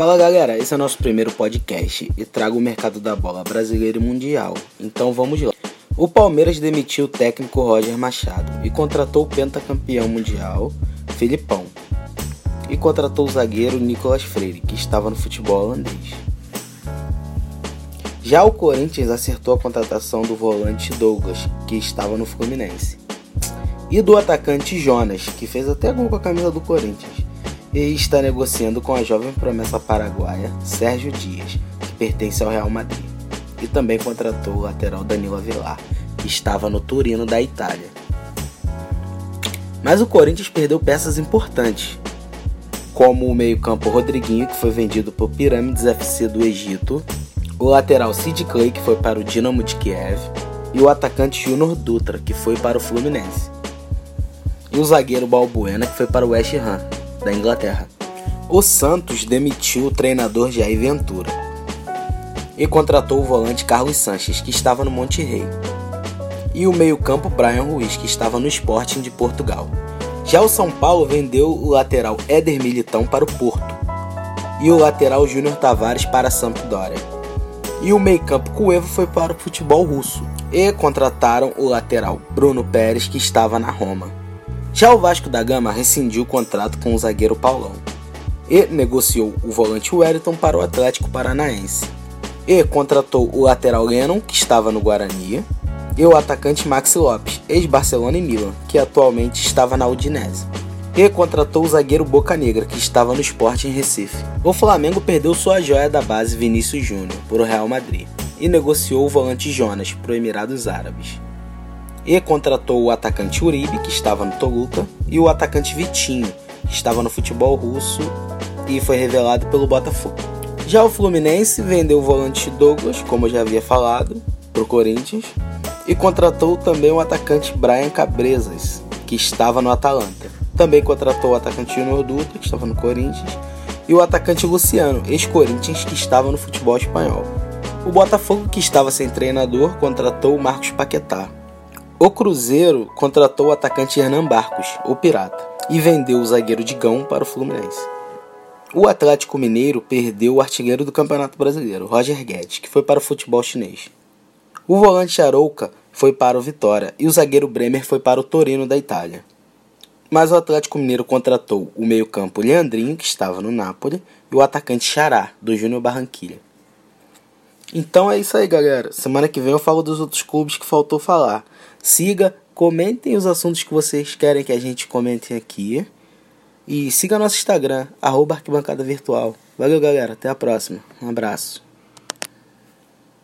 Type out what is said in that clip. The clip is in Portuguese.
Fala galera, esse é o nosso primeiro podcast e trago o mercado da bola brasileiro e mundial. Então vamos lá. O Palmeiras demitiu o técnico Roger Machado e contratou o pentacampeão mundial Filipão. E contratou o zagueiro Nicolas Freire, que estava no futebol holandês. Já o Corinthians acertou a contratação do volante Douglas, que estava no Fluminense. E do atacante Jonas, que fez até gol com a camisa do Corinthians. E está negociando com a jovem promessa paraguaia Sérgio Dias, que pertence ao Real Madrid. E também contratou o lateral Danilo Avelar, que estava no Turino da Itália. Mas o Corinthians perdeu peças importantes, como o meio-campo Rodriguinho, que foi vendido por Pirâmides FC do Egito, o lateral Sid Clay, que foi para o Dinamo de Kiev, e o atacante Junior Dutra, que foi para o Fluminense. E o zagueiro Balbuena, que foi para o West Ham, da Inglaterra. O Santos demitiu o treinador Jair Ventura e contratou o volante Carlos Sanches, que estava no Monte Rei, e o meio-campo Brian Ruiz, que estava no Sporting de Portugal. Já o São Paulo vendeu o lateral Éder Militão para o Porto e o lateral Júnior Tavares para a Sampdoria e o meio-campo Cuevo foi para o futebol russo e contrataram o lateral Bruno Pérez que estava na Roma. Já o Vasco da Gama rescindiu o contrato com o zagueiro Paulão e negociou o volante Wellington para o Atlético Paranaense e contratou o lateral Lennon que estava no Guarani e o atacante Maxi Lopes, ex-Barcelona e Milan, que atualmente estava na Udinese e contratou o zagueiro Boca Negra, que estava no esporte em Recife. O Flamengo perdeu sua joia da base Vinícius Júnior para o Real Madrid e negociou o volante Jonas para os Emirados Árabes. E contratou o atacante Uribe, que estava no Toluca, e o atacante Vitinho, que estava no futebol russo e foi revelado pelo Botafogo. Já o Fluminense vendeu o volante Douglas, como eu já havia falado, para o Corinthians, e contratou também o atacante Brian Cabresas, que estava no Atalanta. Também contratou o atacante Junior Dutra, que estava no Corinthians, e o atacante Luciano, ex-Corinthians, que estava no futebol espanhol. O Botafogo, que estava sem treinador, contratou o Marcos Paquetá. O Cruzeiro contratou o atacante Hernan Barcos, o Pirata, e vendeu o zagueiro Digão para o Fluminense. O Atlético Mineiro perdeu o artilheiro do Campeonato Brasileiro, Roger Guedes, que foi para o futebol chinês. O volante Arouca foi para o Vitória e o zagueiro Bremer foi para o Torino da Itália. Mas o Atlético Mineiro contratou o meio-campo Leandrinho, que estava no Napoli, e o atacante Xará, do Júnior Barranquilha. Então é isso aí, galera. Semana que vem eu falo dos outros clubes que faltou falar. Siga, comentem os assuntos que vocês querem que a gente comente aqui. E siga nosso Instagram, arroba arquibancada virtual. Valeu, galera. Até a próxima. Um abraço.